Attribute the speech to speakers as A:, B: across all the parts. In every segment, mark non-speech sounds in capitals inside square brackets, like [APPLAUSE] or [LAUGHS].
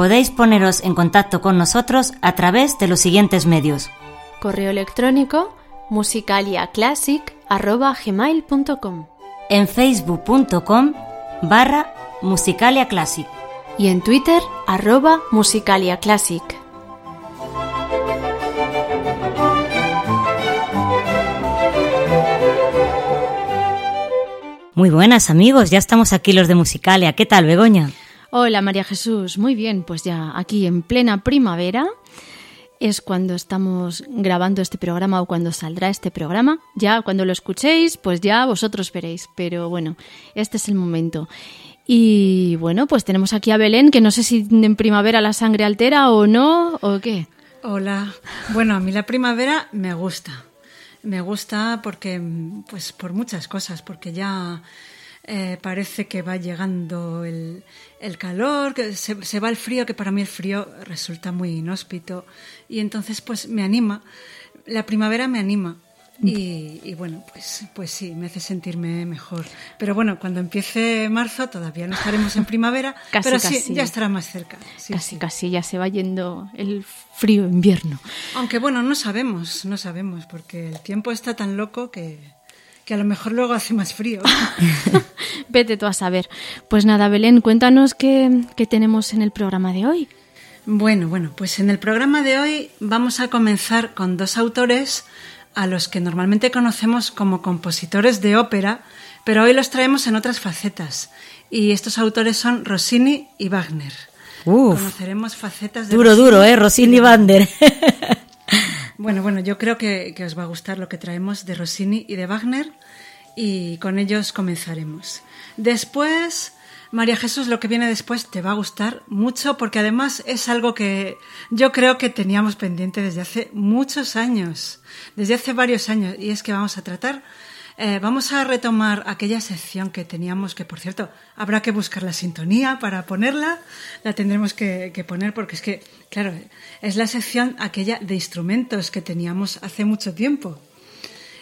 A: Podéis poneros en contacto con nosotros a través de los siguientes medios.
B: Correo electrónico musicaliaclassic.gmail.com
A: En facebook.com barra Musicalia Classic.
B: y en Twitter arroba musicaliaclassic.
A: Muy buenas amigos, ya estamos aquí los de Musicalia. ¿Qué tal, Begoña?
B: Hola María Jesús, muy bien, pues ya aquí en plena primavera es cuando estamos grabando este programa o cuando saldrá este programa. Ya cuando lo escuchéis, pues ya vosotros veréis, pero bueno, este es el momento. Y bueno, pues tenemos aquí a Belén, que no sé si en primavera la sangre altera o no, o qué.
C: Hola. Bueno, a mí la primavera me gusta. Me gusta porque, pues por muchas cosas, porque ya eh, parece que va llegando el, el calor, que se, se va el frío, que para mí el frío resulta muy inhóspito. Y entonces, pues me anima. La primavera me anima. Y, y bueno, pues, pues sí, me hace sentirme mejor. Pero bueno, cuando empiece marzo todavía no estaremos en primavera, [LAUGHS]
B: Casi,
C: pero sí,
B: casi.
C: ya estará más cerca. Sí,
B: casi,
C: sí.
B: casi ya se va yendo el frío invierno.
C: Aunque bueno, no sabemos, no sabemos, porque el tiempo está tan loco que, que a lo mejor luego hace más frío. [LAUGHS]
B: Vete tú a saber. Pues nada, Belén, cuéntanos qué, qué tenemos en el programa de hoy.
C: Bueno, bueno, pues en el programa de hoy vamos a comenzar con dos autores a los que normalmente conocemos como compositores de ópera, pero hoy los traemos en otras facetas. Y estos autores son Rossini y Wagner.
A: Uf,
C: Conoceremos facetas de
A: duro,
C: Rossini
A: duro, ¿eh? Rossini Vander. [LAUGHS]
C: Bueno, bueno, yo creo que, que os va a gustar lo que traemos de Rossini y de Wagner y con ellos comenzaremos. Después, María Jesús, lo que viene después te va a gustar mucho porque además es algo que yo creo que teníamos pendiente desde hace muchos años, desde hace varios años, y es que vamos a tratar, eh, vamos a retomar aquella sección que teníamos, que por cierto, habrá que buscar la sintonía para ponerla, la tendremos que, que poner porque es que, claro, es la sección aquella de instrumentos que teníamos hace mucho tiempo.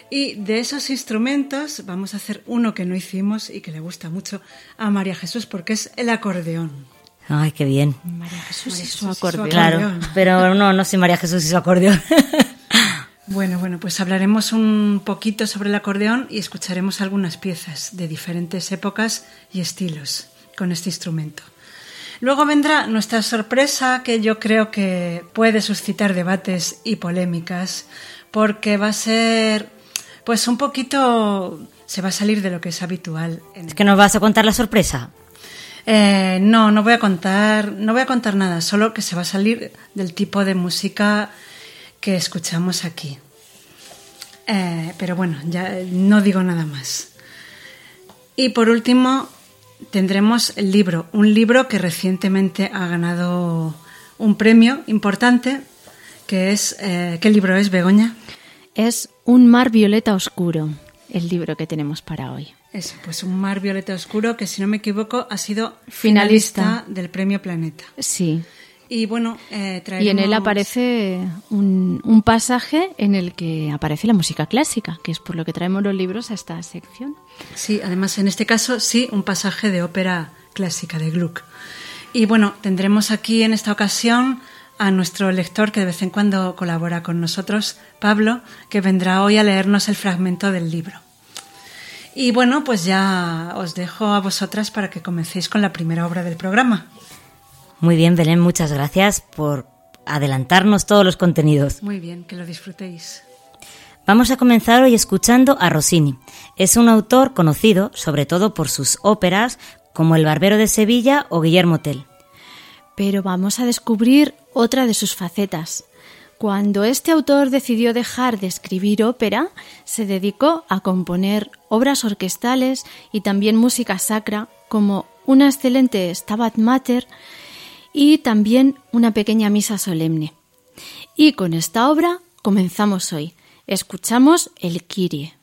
C: Y de esos instrumentos vamos a hacer uno que no hicimos y que le gusta mucho a María Jesús porque es el acordeón.
A: Ay, qué bien.
B: María Jesús
C: María
B: y
C: Jesús
B: su
C: y su
B: acordeón.
A: Claro, pero no, no soy María Jesús y su acordeón. [LAUGHS]
C: Bueno, bueno, pues hablaremos un poquito sobre el acordeón y escucharemos algunas piezas de diferentes épocas y estilos con este instrumento. Luego vendrá nuestra sorpresa que yo creo que puede suscitar debates y polémicas porque va a ser pues un poquito se va a salir de lo que es habitual en
A: es que nos vas a contar la sorpresa.
C: Eh, no, no voy a contar, no voy a contar nada, solo que se va a salir del tipo de música que escuchamos aquí. Eh, pero bueno, ya no digo nada más. Y por último, tendremos el libro, un libro que recientemente ha ganado un premio importante, que es... Eh, ¿Qué libro es, Begoña?
B: Es Un mar violeta oscuro, el libro que tenemos para hoy.
C: Es pues un mar violeta oscuro que, si no me equivoco, ha sido
B: Finalista.
C: finalista, del Premio Planeta.
B: Sí.
C: Y bueno, eh,
B: Y en él aparece un, un pasaje en el que aparece la música clásica, que es por lo que traemos los libros a esta sección.
C: Sí, además en este caso sí, un pasaje de ópera clásica de Gluck. Y bueno, tendremos aquí en esta ocasión a nuestro lector que de vez en cuando colabora con nosotros, Pablo, que vendrá hoy a leernos el fragmento del libro. Y bueno, pues ya os dejo a vosotras para que comencéis con la primera obra del programa.
A: Muy bien, Belén, muchas gracias por adelantarnos todos los contenidos.
C: Muy bien, que lo disfrutéis.
A: Vamos a comenzar hoy escuchando a Rossini. Es un autor conocido sobre todo por sus óperas como El Barbero de Sevilla o Guillermo Tell.
B: Pero vamos a descubrir otra de sus facetas. Cuando este autor decidió dejar de escribir ópera, se dedicó a componer obras orquestales y también música sacra, como una excelente Stabat Mater y también una pequeña misa solemne. Y con esta obra comenzamos hoy. Escuchamos el Kyrie.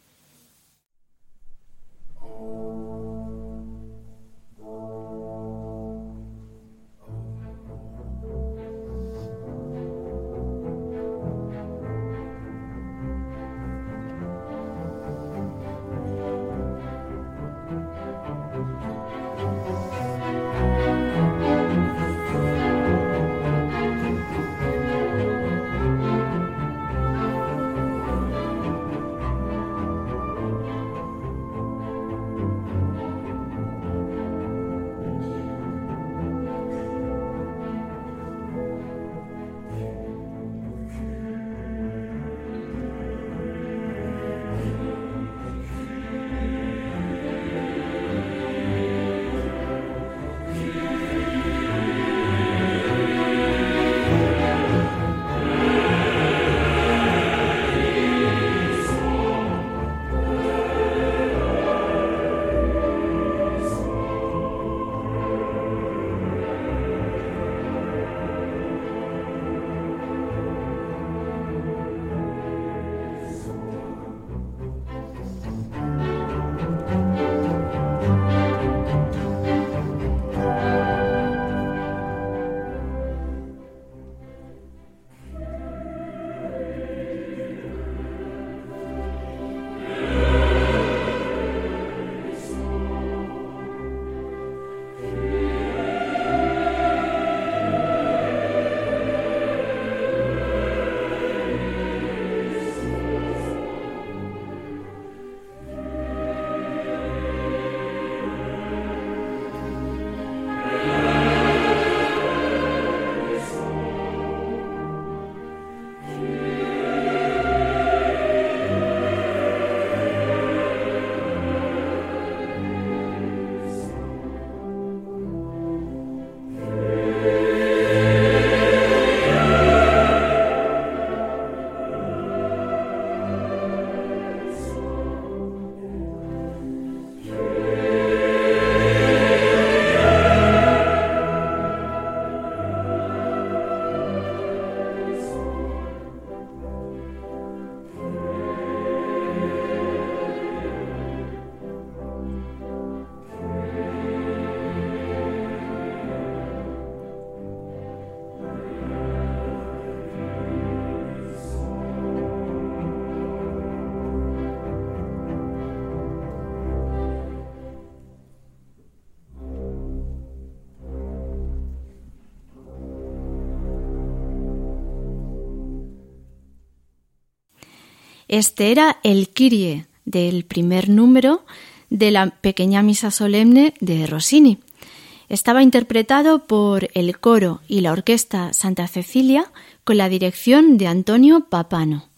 B: Este era el Kyrie del primer número de la pequeña misa solemne de Rossini. Estaba interpretado por el coro y la orquesta Santa Cecilia con la dirección de Antonio Papano.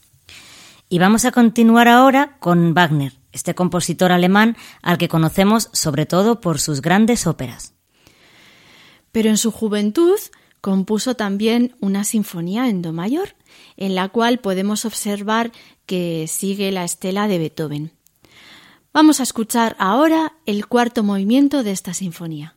A: Y vamos a continuar ahora con Wagner, este compositor alemán al que conocemos sobre todo por sus grandes óperas.
B: Pero en su juventud compuso también una sinfonía en do mayor, en la cual podemos observar que sigue la estela de Beethoven. Vamos a escuchar ahora el cuarto movimiento de esta sinfonía.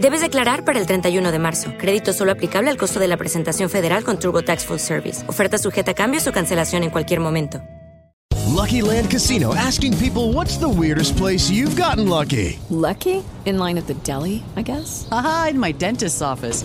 D: Debes declarar para el 31 de marzo. Crédito solo aplicable al costo de la presentación federal con TurboTax Full Service. Oferta sujeta a cambios o cancelación en cualquier momento.
E: Lucky Land Casino asking people what's the weirdest place you've gotten lucky?
F: Lucky? In line at the deli, I guess?
G: Aha, in my dentist's office.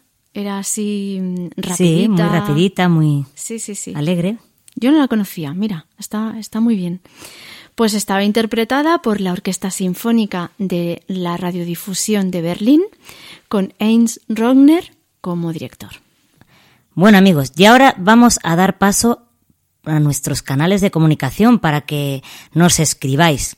B: Era así mm, rapidita.
A: Sí, muy rapidita, muy
B: Sí, sí, sí.
A: alegre.
B: Yo no la conocía, mira, está, está muy bien. Pues estaba interpretada por la Orquesta Sinfónica de la Radiodifusión de Berlín, con Heinz Rogner como director.
A: Bueno amigos, y ahora vamos a dar paso a nuestros canales de comunicación para que nos escribáis.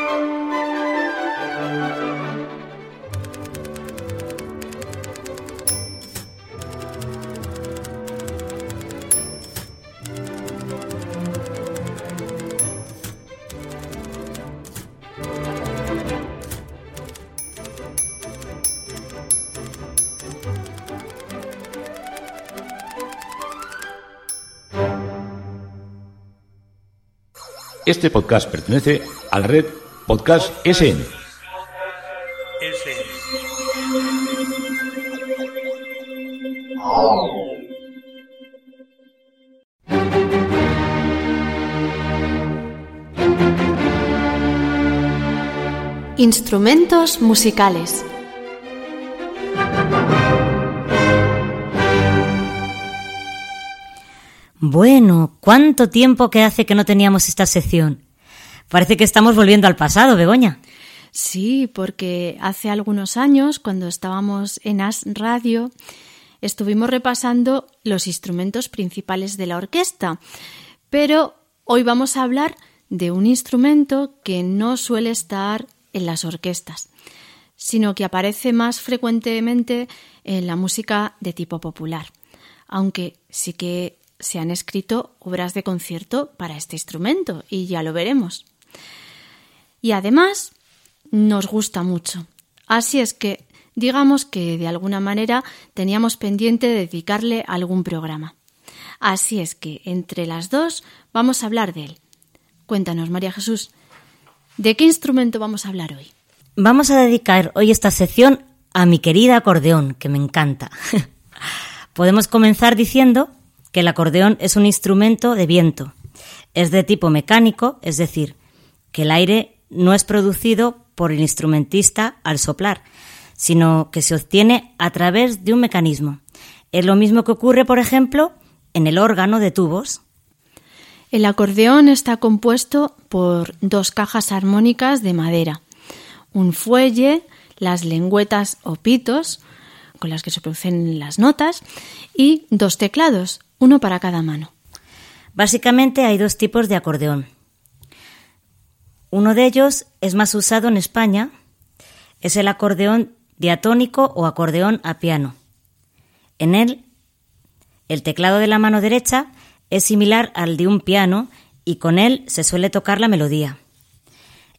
H: Este podcast pertenece a la red Podcast SN.
B: Instrumentos musicales.
A: Bueno, ¿cuánto tiempo que hace que no teníamos esta sección? Parece que estamos volviendo al pasado, Begoña.
B: Sí, porque hace algunos años, cuando estábamos en As Radio, estuvimos repasando los instrumentos principales de la orquesta. Pero hoy vamos a hablar de un instrumento que no suele estar en las orquestas, sino que aparece más frecuentemente en la música de tipo popular, aunque sí que se han escrito obras de concierto para este instrumento y ya lo veremos. Y además nos gusta mucho. Así es que digamos que de alguna manera teníamos pendiente dedicarle algún programa. Así es que entre las dos vamos a hablar de él. Cuéntanos, María Jesús, ¿de qué instrumento vamos a hablar hoy?
A: Vamos a dedicar hoy esta sección a mi querida acordeón, que me encanta. [LAUGHS] Podemos comenzar diciendo que el acordeón es un instrumento de viento. Es de tipo mecánico, es decir, que el aire no es producido por el instrumentista al soplar, sino que se obtiene a través de un mecanismo. Es lo mismo que ocurre, por ejemplo, en el órgano de tubos.
B: El acordeón está compuesto por dos cajas armónicas de madera, un fuelle, las lengüetas o pitos, con las que se producen las notas, y dos teclados, uno para cada mano.
A: Básicamente hay dos tipos de acordeón. Uno de ellos es más usado en España, es el acordeón diatónico o acordeón a piano. En él, el teclado de la mano derecha es similar al de un piano y con él se suele tocar la melodía.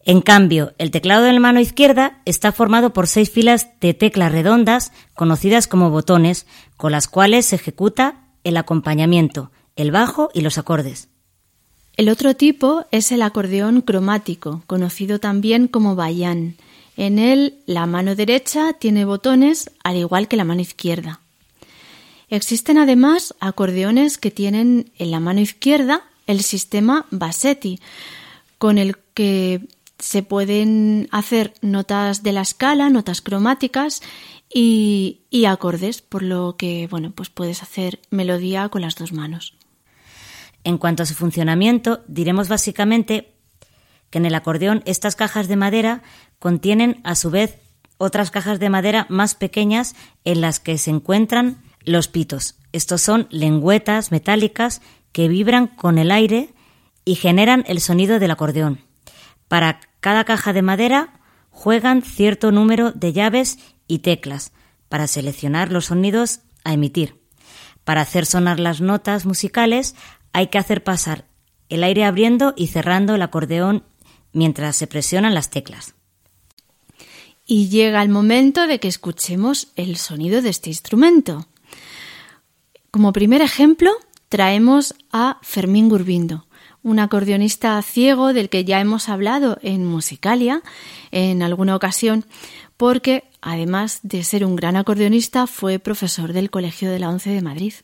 A: En cambio, el teclado de la mano izquierda está formado por seis filas de teclas redondas, conocidas como botones, con las cuales se ejecuta el acompañamiento, el bajo y los acordes.
B: El otro tipo es el acordeón cromático, conocido también como bayán. En él la mano derecha tiene botones al igual que la mano izquierda. Existen además acordeones que tienen en la mano izquierda el sistema Bassetti, con el que se pueden hacer notas de la escala, notas cromáticas y, acordes, por lo que bueno, pues puedes hacer melodía con las dos manos.
A: En cuanto a su funcionamiento, diremos básicamente que en el acordeón estas cajas de madera contienen a su vez otras cajas de madera más pequeñas en las que se encuentran los pitos. Estos son lengüetas metálicas que vibran con el aire y generan el sonido del acordeón. Para cada caja de madera juegan cierto número de llaves y teclas para seleccionar los sonidos a emitir. Para hacer sonar las notas musicales hay que hacer pasar el aire abriendo y cerrando el acordeón mientras se presionan las teclas.
B: Y llega el momento de que escuchemos el sonido de este instrumento. Como primer ejemplo, traemos a Fermín Gurbindo, un acordeonista ciego del que ya hemos hablado en Musicalia en alguna ocasión, porque además de ser un gran acordeonista, fue profesor del Colegio de la Once de Madrid.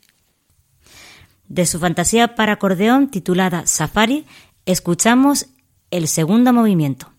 A: De su fantasía para acordeón titulada Safari, escuchamos el segundo movimiento.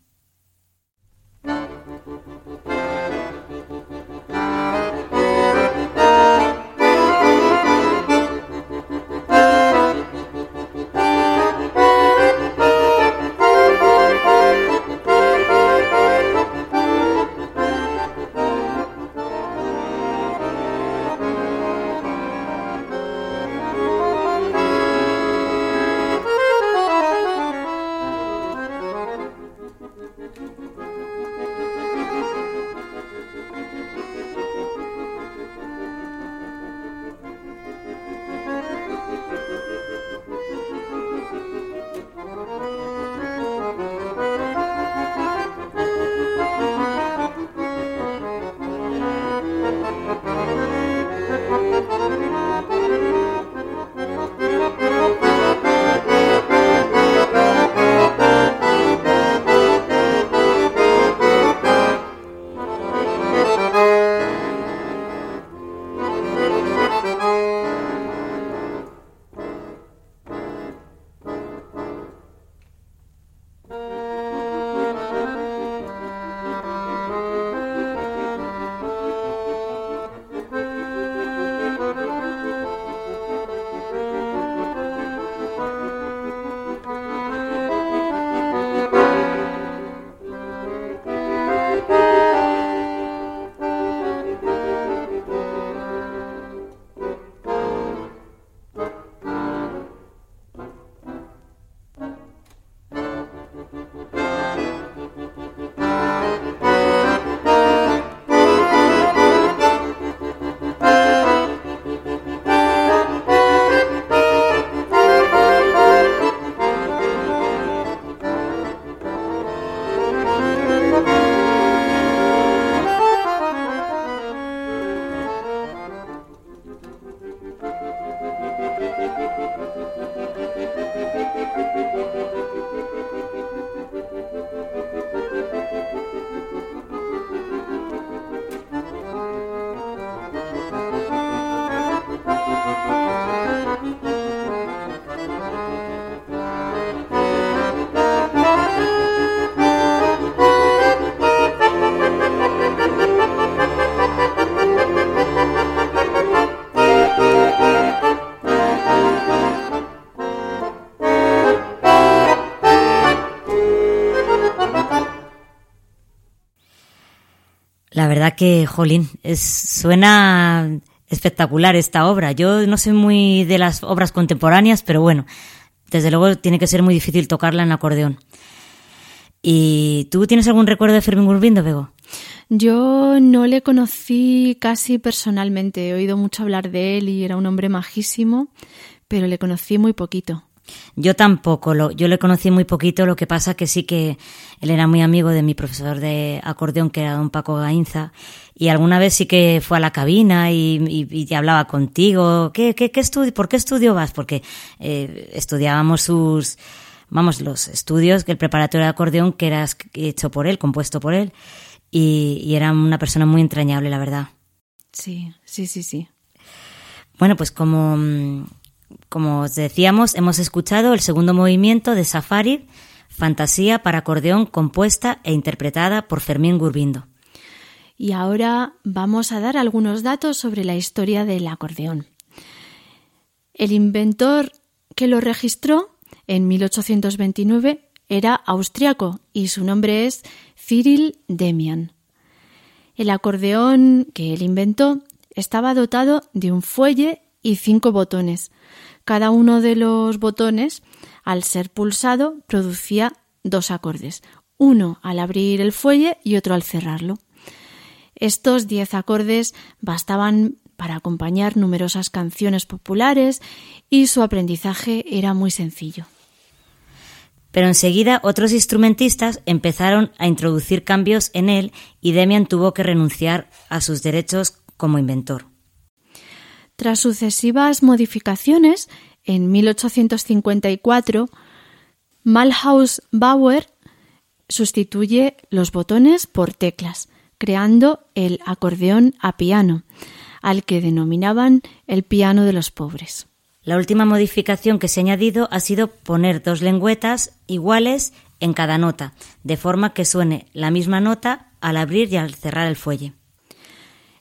A: La verdad que, jolín, es, suena espectacular esta obra. Yo no soy muy de las obras contemporáneas, pero bueno, desde luego tiene que ser muy difícil tocarla en acordeón. ¿Y tú tienes algún recuerdo de Fermín Gurbindo, Bego?
B: Yo no le conocí casi personalmente. He oído mucho hablar de él y era un hombre majísimo, pero le conocí muy poquito.
A: Yo tampoco, lo, yo le conocí muy poquito, lo que pasa que sí que él era muy amigo de mi profesor de acordeón, que era don Paco Gainza, y alguna vez sí que fue a la cabina y, y, hablaba contigo. ¿Qué, qué, qué estudio, ¿Por qué estudio vas? Porque eh, estudiábamos sus, vamos, los estudios, que el preparatorio de acordeón que era hecho por él, compuesto por él, y, y era una persona muy entrañable, la verdad.
B: Sí, sí, sí, sí.
A: Bueno, pues como mm, como os decíamos, hemos escuchado el segundo movimiento de Safari, Fantasía para acordeón compuesta e interpretada por Fermín Gurbindo.
B: Y ahora vamos a dar algunos datos sobre la historia del acordeón. El inventor que lo registró en 1829 era austriaco y su nombre es Cyril Demian. El acordeón que él inventó estaba dotado de un fuelle y cinco botones, cada uno de los botones, al ser pulsado, producía dos acordes, uno al abrir el fuelle y otro al cerrarlo. Estos diez acordes bastaban para acompañar numerosas canciones populares y su aprendizaje era muy sencillo.
A: Pero enseguida otros instrumentistas empezaron a introducir cambios en él y Demian tuvo que renunciar a sus derechos como inventor.
B: Tras sucesivas modificaciones, en 1854, Malhaus Bauer sustituye los botones por teclas, creando el acordeón a piano, al que denominaban el piano de los pobres.
A: La última modificación que se ha añadido ha sido poner dos lengüetas iguales en cada nota, de forma que suene la misma nota al abrir y al cerrar el fuelle.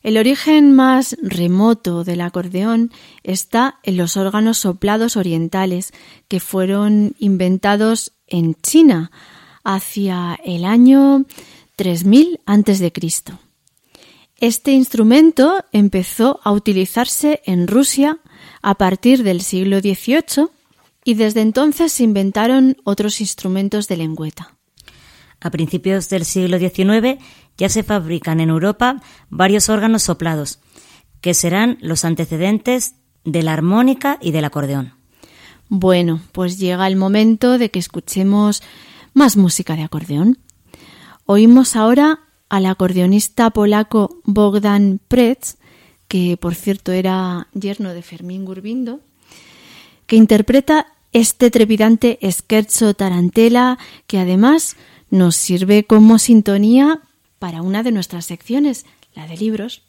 B: El origen más remoto del acordeón está en los órganos soplados orientales que fueron inventados en China hacia el año 3000 a.C. Este instrumento empezó a utilizarse en Rusia a partir del siglo XVIII y desde entonces se inventaron otros instrumentos de lengüeta.
A: A principios del siglo XIX ya se fabrican en Europa varios órganos soplados, que serán los antecedentes de la armónica y del acordeón.
B: Bueno, pues llega el momento de que escuchemos más música de acordeón. Oímos ahora al acordeonista polaco Bogdan Pretz, que por cierto era yerno de Fermín Gurbindo, que interpreta este trepidante scherzo tarantela que además nos sirve como sintonía para una de nuestras secciones, la de libros.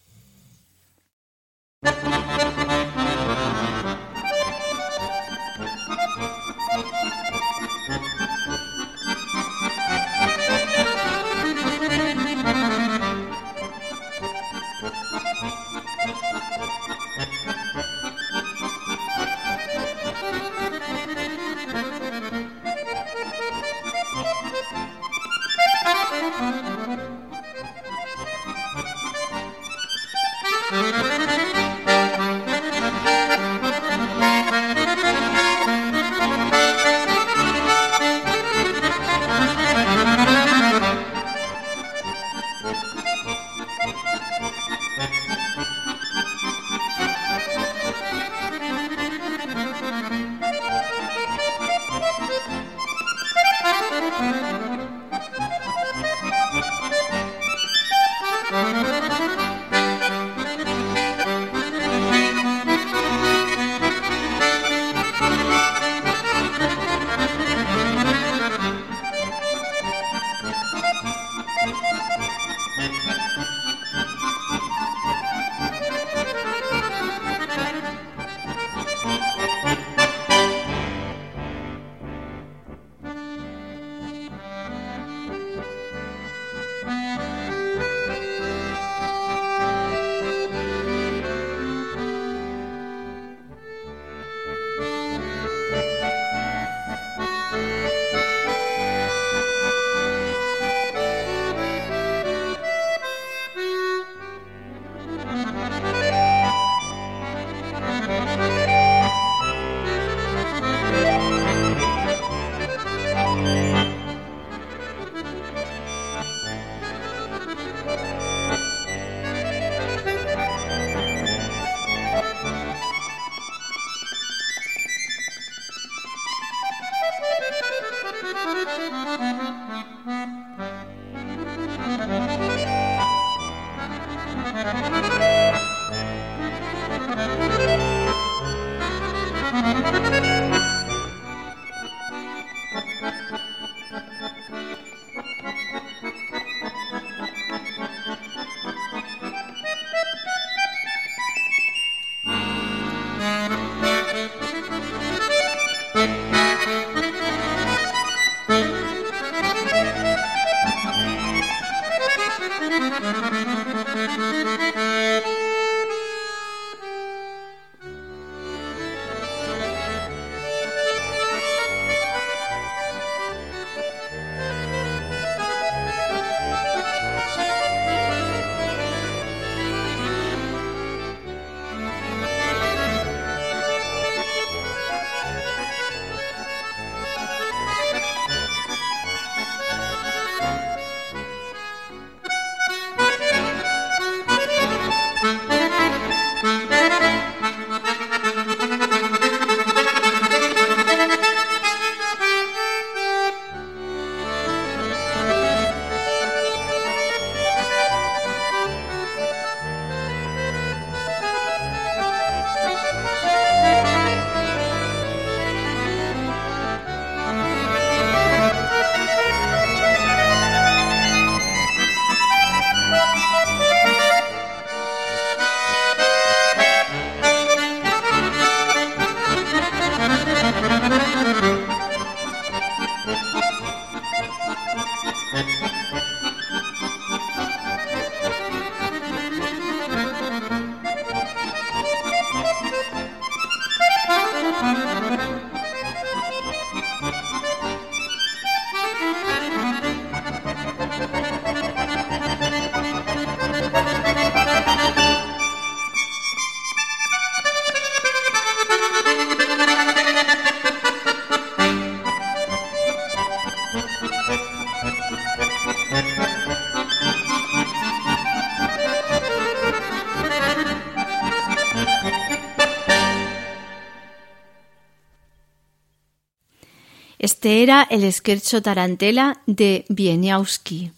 B: Este era el scherzo tarantela de Wieniawski.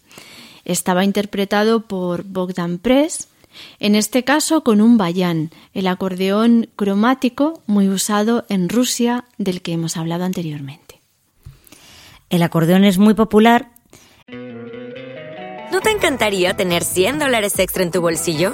B: Estaba interpretado por Bogdan Press, en este caso con un bayán, el acordeón cromático muy usado en Rusia del que hemos hablado anteriormente.
A: El acordeón es muy popular.
D: ¿No te encantaría tener 100 dólares extra en tu bolsillo?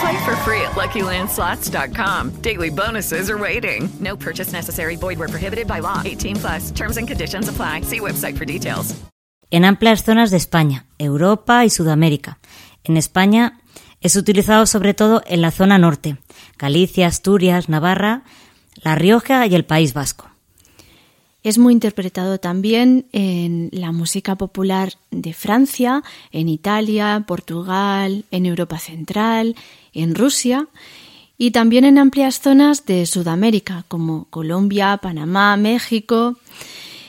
I: Play for free at LuckyLandSlots.com. Daily bonuses are waiting. No purchase necessary. Void where prohibited by law. 18 plus. Terms and conditions apply. See website for details.
A: En amplias zonas de España, Europa y Sudamérica. En España es utilizado sobre todo en la zona norte, Galicia, Asturias, Navarra, La Rioja y el País Vasco.
B: Es muy interpretado también en la música popular de Francia, en Italia, Portugal, en Europa Central, en Rusia y también en amplias zonas de Sudamérica como Colombia, Panamá, México.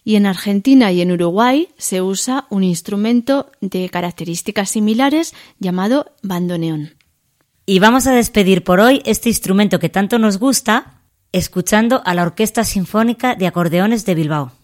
B: Y en Argentina y en Uruguay se usa un instrumento de características similares llamado bandoneón.
A: Y vamos a despedir por hoy este instrumento que tanto nos gusta escuchando a la Orquesta Sinfónica de Acordeones de Bilbao.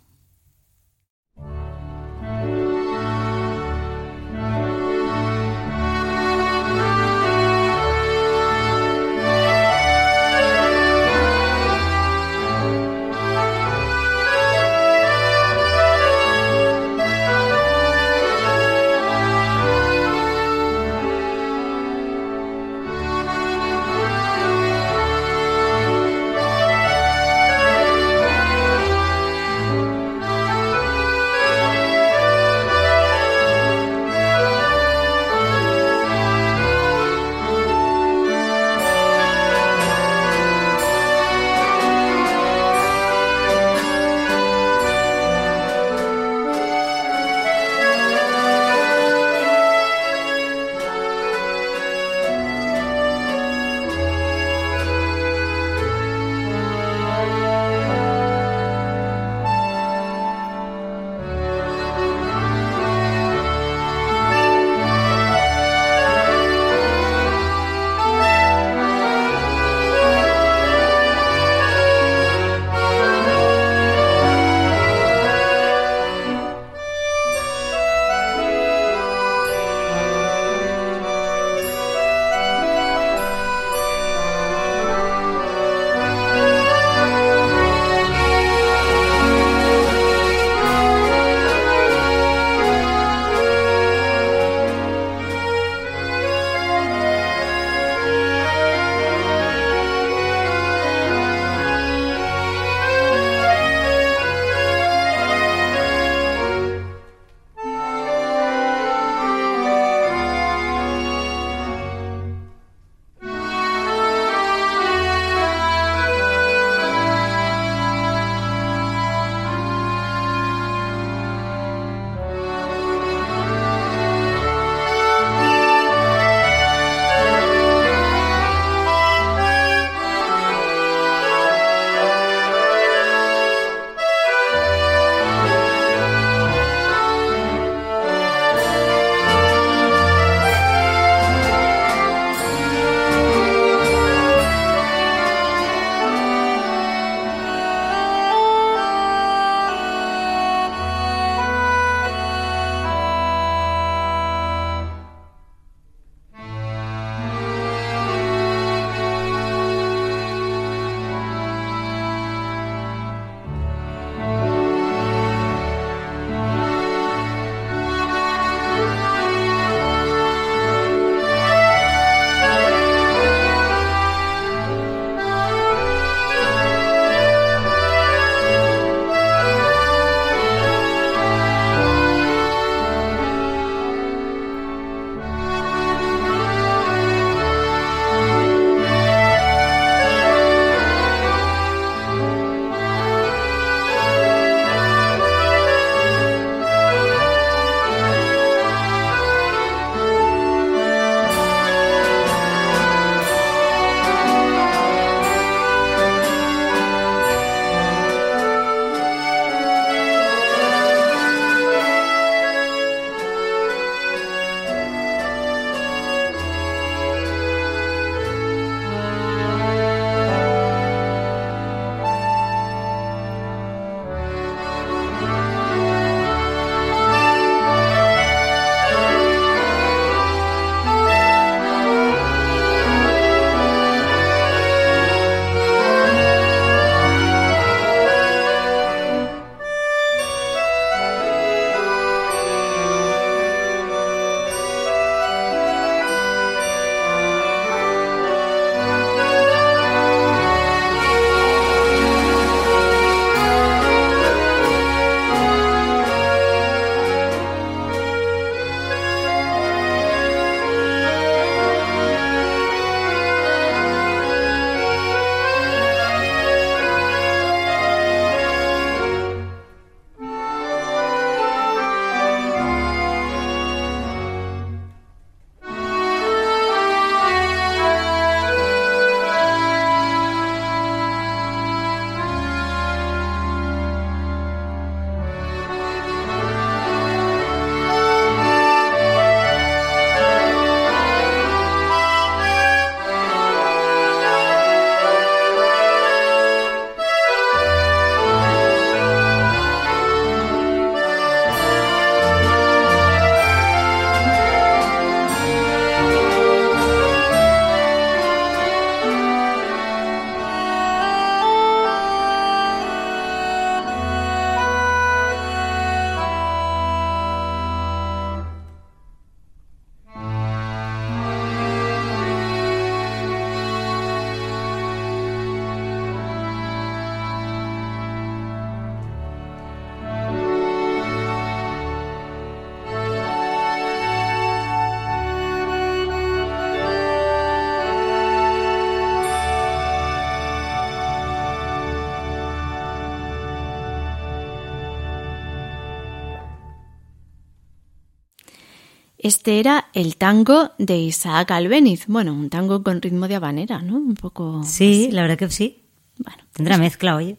B: Este era el tango de Isaac Albéniz. Bueno, un tango con ritmo de habanera, ¿no? Un poco.
A: Sí, la verdad que sí. Bueno, tendrá mezcla, oye.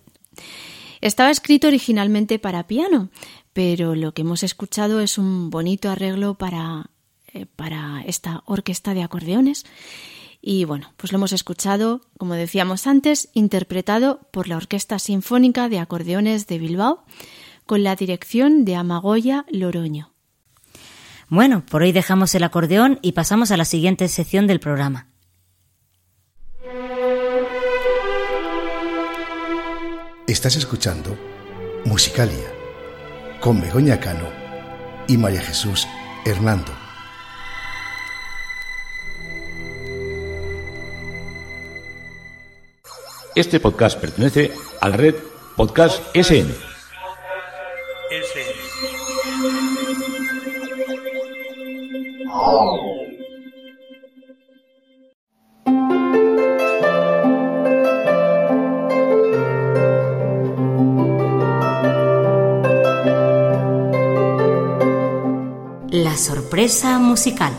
B: Estaba escrito originalmente para piano, pero lo que hemos escuchado es un bonito arreglo para, eh, para esta orquesta de acordeones. Y bueno, pues lo hemos escuchado, como decíamos antes, interpretado por la Orquesta Sinfónica de Acordeones de Bilbao, con la dirección de Amagoya Loroño.
A: Bueno, por hoy dejamos el acordeón y pasamos a la siguiente sección del programa.
J: Estás escuchando Musicalia con Begoña Cano y María Jesús Hernando.
H: Este podcast pertenece a la red Podcast SN.
A: La sorpresa musical.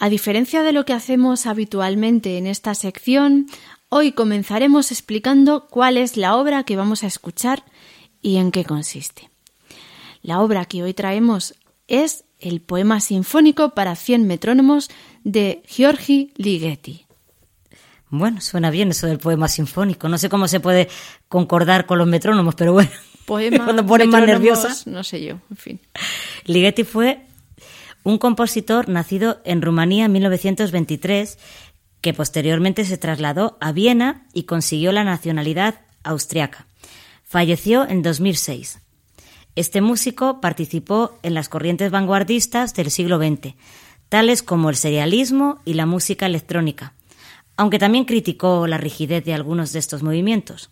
B: A diferencia de lo que hacemos habitualmente en esta sección, hoy comenzaremos explicando cuál es la obra que vamos a escuchar y en qué consiste. La obra que hoy traemos es el poema sinfónico para 100 metrónomos de Giorgi Ligeti.
A: Bueno, suena bien eso del poema sinfónico. No sé cómo se puede concordar con los metrónomos, pero bueno.
B: Poema, [LAUGHS]
A: cuando ponen más nerviosas.
B: No sé yo, en fin.
A: Ligeti fue un compositor nacido en Rumanía en 1923 que posteriormente se trasladó a Viena y consiguió la nacionalidad austriaca. Falleció en 2006. Este músico participó en las corrientes vanguardistas del siglo XX, tales como el serialismo y la música electrónica, aunque también criticó la rigidez de algunos de estos movimientos.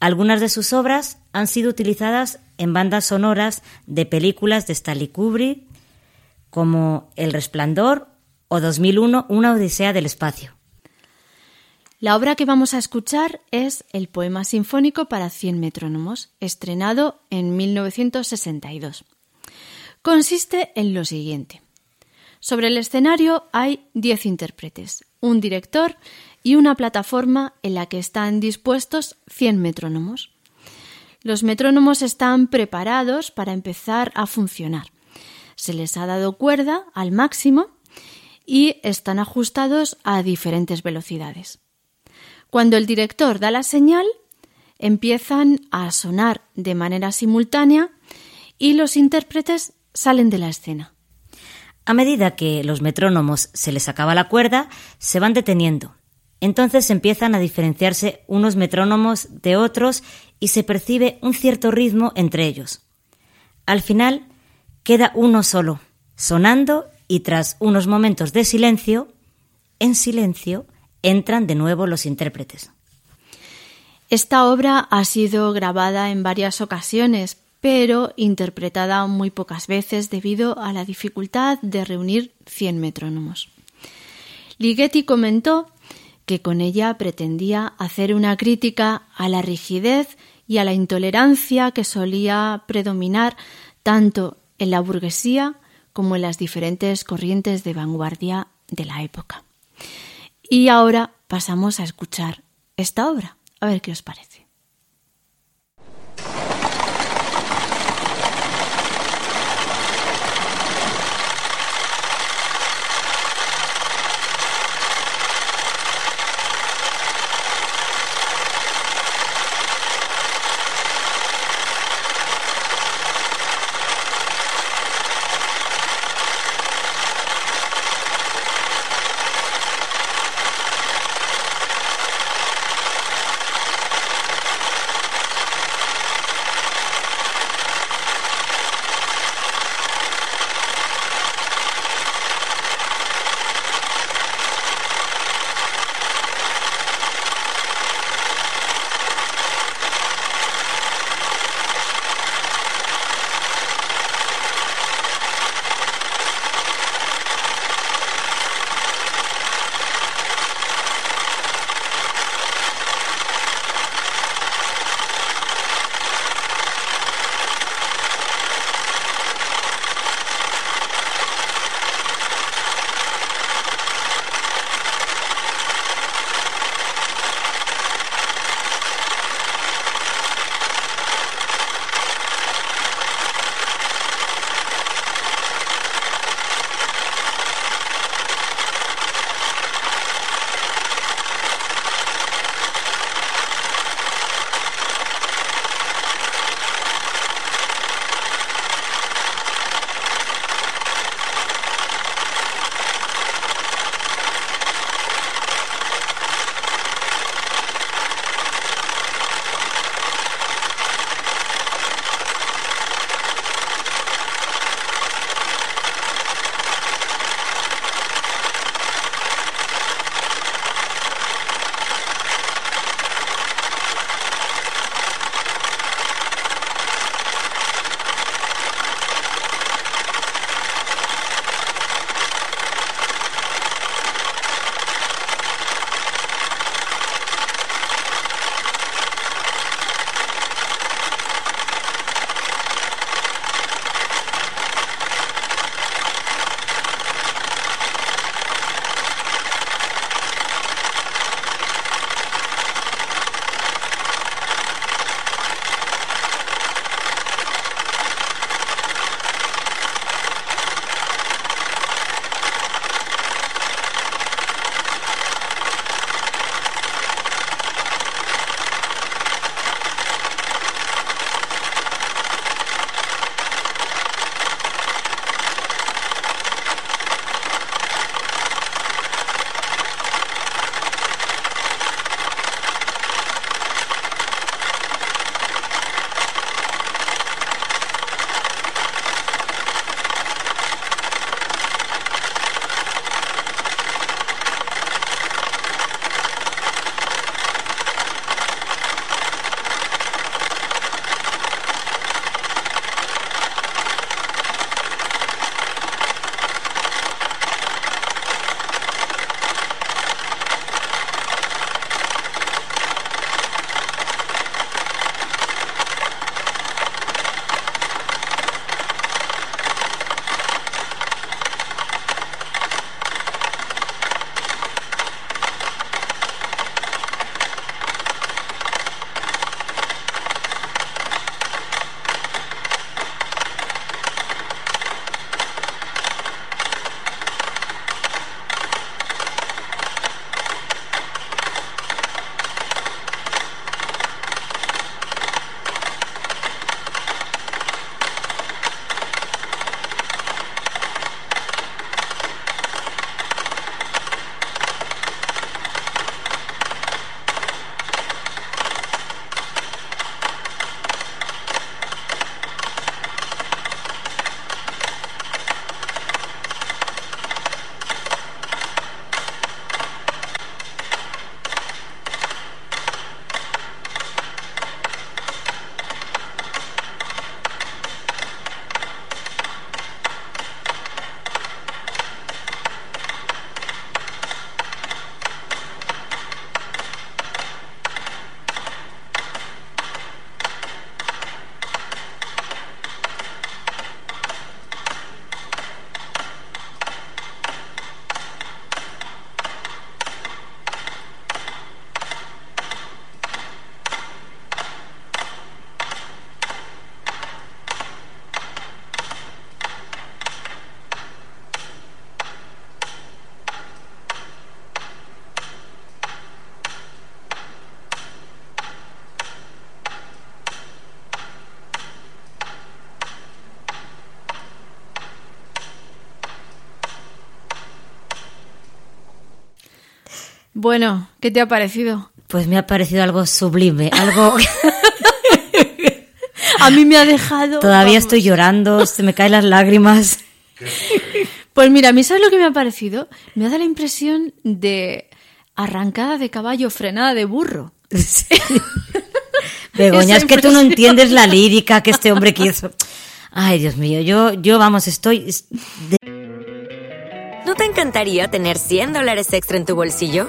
A: Algunas de sus obras han sido utilizadas en bandas sonoras de películas de Stanley Kubrick, como El Resplandor o 2001, Una Odisea del Espacio.
B: La obra que vamos a escuchar es el poema sinfónico para 100 metrónomos, estrenado en 1962. Consiste en lo siguiente. Sobre el escenario hay 10 intérpretes, un director y una plataforma en la que están dispuestos 100 metrónomos. Los metrónomos están preparados para empezar a funcionar se les ha dado cuerda al máximo y están ajustados a diferentes velocidades. Cuando el director da la señal, empiezan a sonar de manera simultánea y los intérpretes salen de la escena.
A: A medida que los metrónomos se les acaba la cuerda, se van deteniendo. Entonces empiezan a diferenciarse unos metrónomos de otros y se percibe un cierto ritmo entre ellos. Al final, queda uno solo, sonando y tras unos momentos de silencio, en silencio, entran de nuevo los intérpretes.
B: Esta obra ha sido grabada en varias ocasiones, pero interpretada muy pocas veces debido a la dificultad de reunir 100 metrónomos. Ligeti comentó que con ella pretendía hacer una crítica a la rigidez y a la intolerancia que solía predominar tanto en la burguesía como en las diferentes corrientes de vanguardia de la época. Y ahora pasamos a escuchar esta obra, a ver qué os parece. Bueno, ¿qué te ha parecido?
A: Pues me ha parecido algo sublime, algo... [LAUGHS]
B: A mí me ha dejado...
A: Todavía
B: vamos.
A: estoy llorando, se me caen las lágrimas.
B: Pues mira, a mí ¿sabes lo que me ha parecido? Me ha dado la impresión de arrancada de caballo, frenada de burro. [LAUGHS]
A: Begoña,
B: Esa
A: es que tú no entiendes la lírica que este hombre quiso. Ay, Dios mío, yo, yo vamos, estoy...
D: ¿No te encantaría tener 100 dólares extra en tu bolsillo?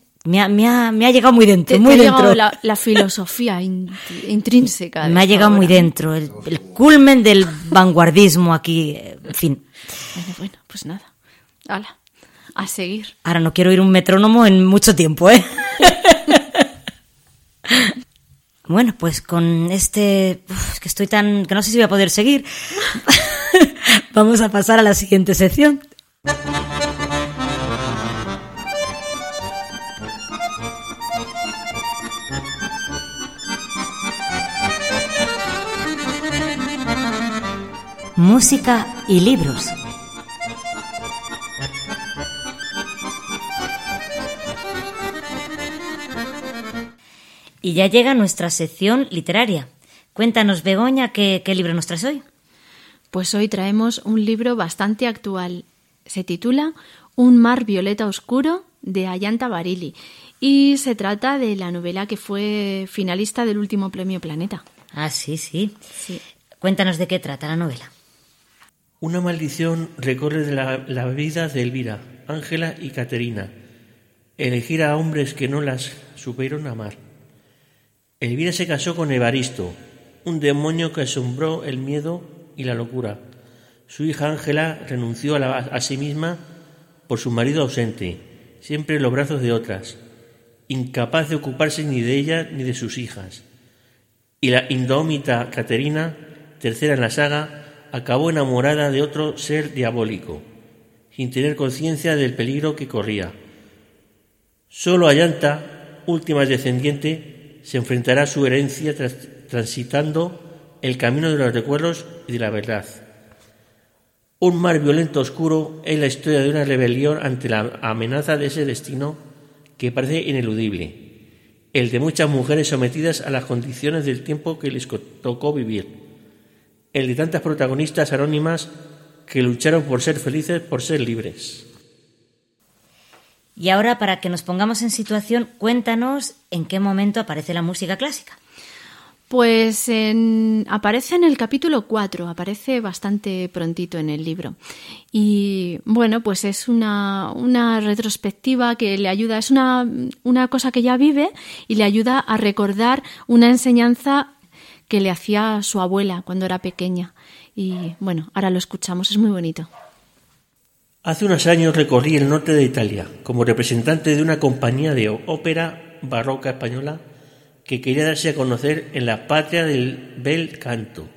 A: me ha, me ha, me ha llegado muy dentro,
B: Te,
A: muy
B: te
A: dentro.
B: la, la filosofía in- intrínseca.
A: Me ha llegado muy dentro, el, el culmen del vanguardismo aquí, en fin.
B: Bueno, bueno, pues nada. Hala, a seguir.
A: Ahora no quiero ir un metrónomo en mucho tiempo, ¿eh? [LAUGHS] bueno, pues con este... uf, que estoy tan... que no sé si voy a poder seguir. [LAUGHS] Vamos a pasar a la siguiente sección. Música y libros. Y ya llega nuestra sección literaria. Cuéntanos, Begoña, ¿qué, qué libro nos traes hoy?
B: Pues hoy traemos un libro bastante actual. Se titula Un mar violeta oscuro de Ayanta Barili y se trata de la novela que fue finalista del último premio Planeta.
A: Ah, sí, sí. Cuéntanos de qué trata la novela.
K: Una maldición recorre la, la vida de Elvira, Ángela y Caterina. Elegir a hombres que no las supieron amar. Elvira se casó con Evaristo, un demonio que asombró el miedo y la locura. Su hija Ángela renunció a, a sí misma por su marido ausente, siempre en los brazos de otras, incapaz de ocuparse ni de ella ni de sus hijas. Y la indómita Caterina, tercera en la saga, acabó enamorada de otro ser diabólico, sin tener conciencia del peligro que corría. Solo Ayanta, última descendiente, se enfrentará a su herencia transitando el camino de los recuerdos y de la verdad. Un mar violento oscuro es la historia de una rebelión ante la amenaza de ese destino que parece ineludible, el de muchas mujeres sometidas a las condiciones del tiempo que les tocó vivir, el de tantas protagonistas anónimas que lucharon por ser felices, por ser libres.
A: Y ahora, para que nos pongamos en situación, cuéntanos en qué momento aparece la música clásica.
B: Pues en- aparece en el capítulo 4, aparece bastante prontito en el libro. Y bueno, pues es una, una retrospectiva que le ayuda, es una, una cosa que ya vive y le ayuda a recordar una enseñanza que le hacía su abuela cuando era pequeña. Y bueno, ahora lo escuchamos, es muy bonito.
K: Hace unos años recorrí el norte de Italia como representante de una compañía de ópera barroca española que quería darse a conocer en la patria del bel canto.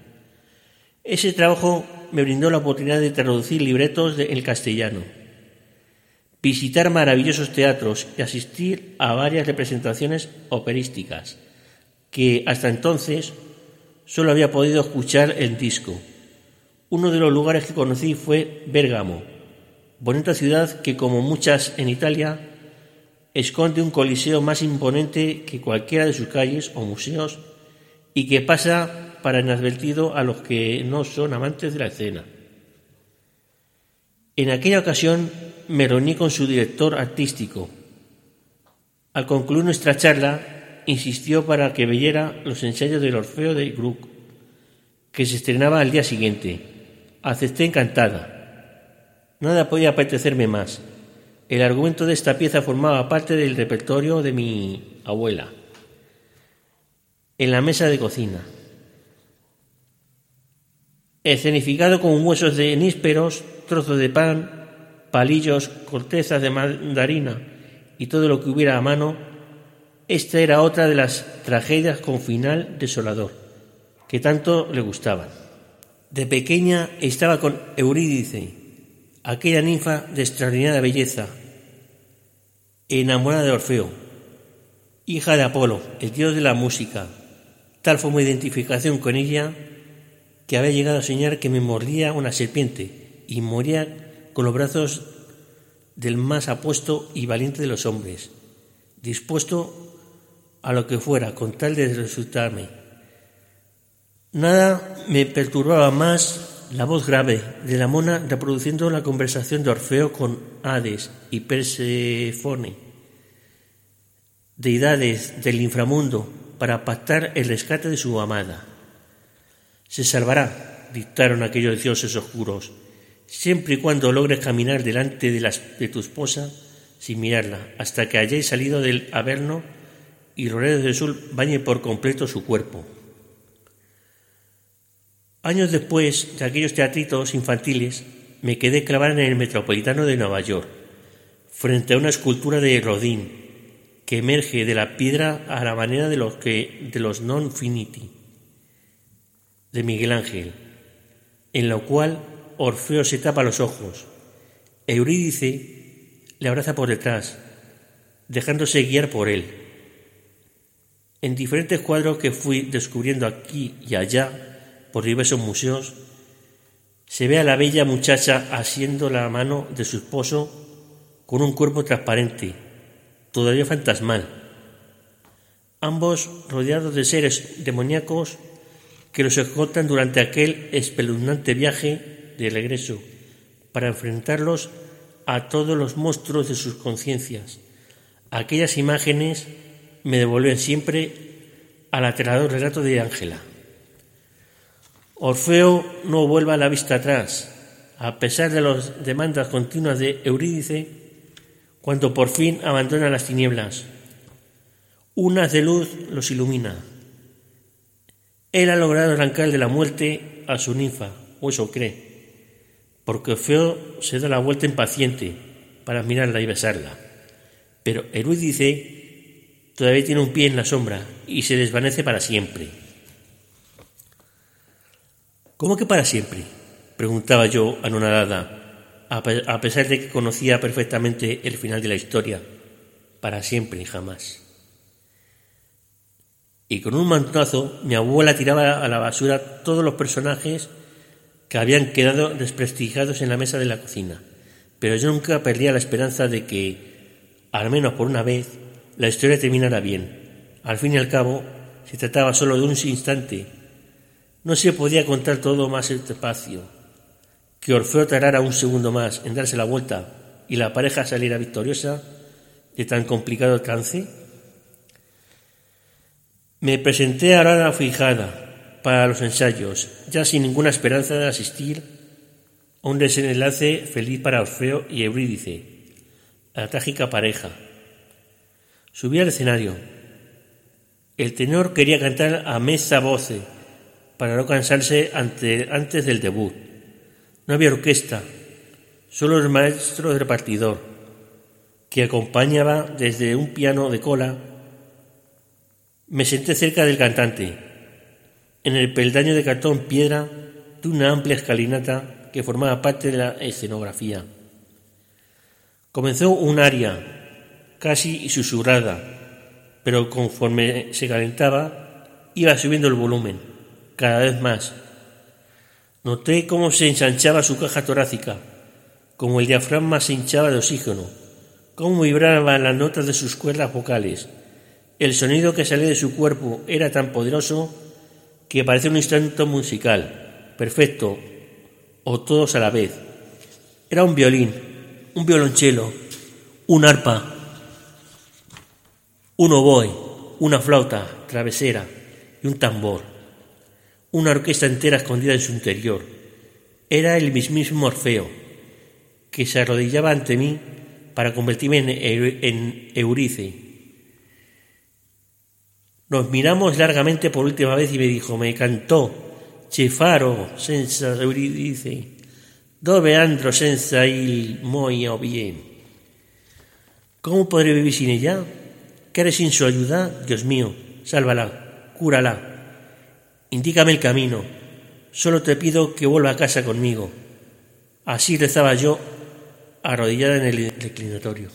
K: Ese trabajo me brindó la oportunidad de traducir libretos del castellano, visitar maravillosos teatros y asistir a varias representaciones operísticas que hasta entonces solo había podido escuchar en disco. Uno de los lugares que conocí fue Bérgamo, bonita ciudad que, como muchas en Italia, esconde un coliseo más imponente que cualquiera de sus calles o museos y que pasa para inadvertido a los que no son amantes de la escena. En aquella ocasión me reuní con su director artístico. Al concluir nuestra charla, insistió para que viera los ensayos del Orfeo de Gluck, que se estrenaba al día siguiente. Acepté encantada. Nada podía apetecerme más. El argumento de esta pieza formaba parte del repertorio de mi abuela. En la mesa de cocina. Escenificado con huesos de nísperos, trozos de pan, palillos, cortezas de mandarina y todo lo que hubiera a mano, esta era otra de las tragedias con final desolador, que tanto le gustaban. De pequeña estaba con Eurídice, aquella ninfa de extraordinaria belleza, enamorada de Orfeo, hija de Apolo, el dios de la música. Tal fue mi identificación con ella que había llegado a soñar que me mordía una serpiente y moría con los brazos del más apuesto y valiente de los hombres, dispuesto a lo que fuera con tal de resultarme. Nada me perturbaba más la voz grave de la mona reproduciendo la conversación de Orfeo con Hades y Persefone, deidades del inframundo, para pactar el rescate de su amada. Se salvará, dictaron aquellos dioses oscuros, siempre y cuando logres caminar delante de, de tu esposa sin mirarla, hasta que hayáis salido del Averno y los rayos del sol bañen por completo su cuerpo. Años después de aquellos teatritos infantiles, me quedé clavada en el Metropolitano de Nueva York, frente a una escultura de Rodin que emerge de la piedra a la manera de los, que, de los non finiti de Miguel Ángel, en la cual Orfeo se tapa los ojos. Eurídice le abraza por detrás, dejándose guiar por él. En diferentes cuadros que fui descubriendo aquí y allá por diversos museos, se ve a la bella muchacha asiendo la mano de su esposo con un cuerpo transparente, todavía fantasmal. Ambos rodeados de seres demoníacos que los escoltan durante aquel espeluznante viaje de regreso para enfrentarlos a todos los monstruos de sus conciencias. Aquellas imágenes me devuelven siempre al aterrador relato de Ángela. Orfeo no vuelva la vista atrás, a pesar de las demandas continuas de Eurídice, cuando por fin abandona las tinieblas. Un haz de luz los ilumina. Él ha logrado arrancar de la muerte a su ninfa, o eso cree, porque Orfeo se da la vuelta impaciente para mirarla y besarla. Pero Eurídice todavía tiene un pie en la sombra y se desvanece para siempre. ¿Cómo que para siempre? preguntaba yo anonadada, a pesar de que conocía perfectamente el final de la historia. Para siempre y jamás. Y con un mantazo mi abuela tiraba a la basura todos los personajes que habían quedado desprestigiados en la mesa de la cocina. Pero yo nunca perdía la esperanza de que, al menos por una vez, la historia terminara bien. Al fin y al cabo, se trataba solo de un instante no se podía contar todo más despacio. Que Orfeo tardara un segundo más en darse la vuelta y la pareja saliera victoriosa de tan complicado trance. Me presenté a la fijada para los ensayos, ya sin ninguna esperanza de asistir a un desenlace feliz para Orfeo y Eurídice, la trágica pareja. Subí al escenario. El tenor quería cantar a mesa voce para no cansarse antes del debut. No había orquesta, solo el maestro de repartidor, que acompañaba desde un piano de cola. Me senté cerca del cantante, en el peldaño de cartón piedra de una amplia escalinata que formaba parte de la escenografía. Comenzó un aria, casi susurrada, pero conforme se calentaba, iba subiendo el volumen cada vez más. Noté cómo se ensanchaba su caja torácica, cómo el diafragma se hinchaba de oxígeno, cómo vibraban las notas de sus cuerdas vocales. El sonido que salía de su cuerpo era tan poderoso que parecía un instrumento musical, perfecto, o todos a la vez. Era un violín, un violonchelo, un arpa, un oboe, una flauta travesera y un tambor una orquesta entera escondida en su interior. Era el mismísimo Orfeo, que se arrodillaba ante mí para convertirme en, Eurice. Nos miramos largamente por última vez y me dijo, me cantó, Cefaro, senza Euridice, dove andro senza il moio bien. ¿Cómo podré vivir sin ella?
L: ¿Qué haré sin su ayuda? Dios mío, sálvala, cúrala. Indícame el camino. Solo te pido que vuelva a casa conmigo. Así rezaba yo, arrodillada en el declinatorio.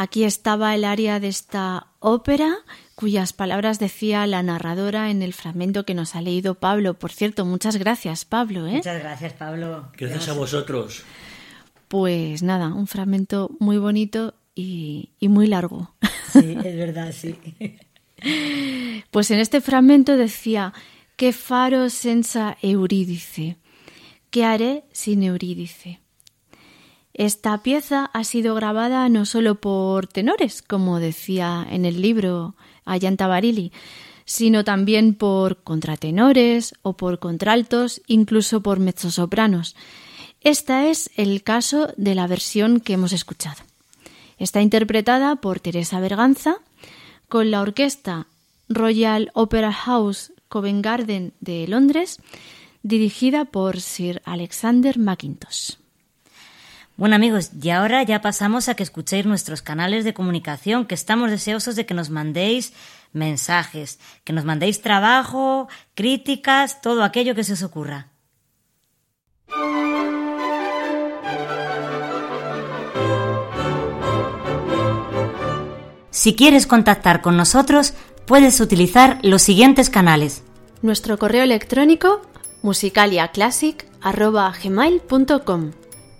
B: Aquí estaba el área de esta ópera, cuyas palabras decía la narradora en el fragmento que nos ha leído Pablo. Por cierto, muchas gracias, Pablo. ¿eh?
A: Muchas gracias, Pablo.
L: Gracias a vosotros.
B: Pues nada, un fragmento muy bonito y, y muy largo. [LAUGHS]
A: Sí, es verdad, sí. [LAUGHS]
B: Pues en este fragmento decía, ¿qué faro senza Eurídice? ¿Qué haré sin Eurídice? Esta pieza ha sido grabada no solo por tenores, como decía en el libro Ayanta Barili, sino también por contratenores o por contraltos, incluso por mezzosopranos. Este es el caso de la versión que hemos escuchado. Está interpretada por Teresa Berganza con la orquesta Royal Opera House Covent Garden de Londres, dirigida por Sir Alexander McIntosh.
A: Bueno amigos, y ahora ya pasamos a que escuchéis nuestros canales de comunicación, que estamos deseosos de que nos mandéis mensajes, que nos mandéis trabajo, críticas, todo aquello que se os ocurra. Si quieres contactar con nosotros, puedes utilizar los siguientes canales.
B: Nuestro correo electrónico musicaliaclassic.gmail.com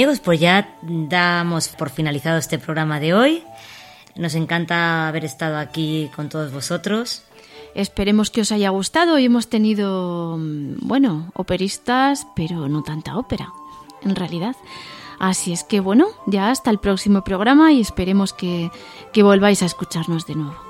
A: amigos, pues ya damos por finalizado este programa de hoy. Nos encanta haber estado aquí con todos vosotros.
B: Esperemos que os haya gustado. Hoy hemos tenido, mm, bueno, operistas, pero no tanta ópera, en realidad. Así es que bueno, ya hasta el próximo programa y esperemos que, que volváis a escucharnos de nuevo.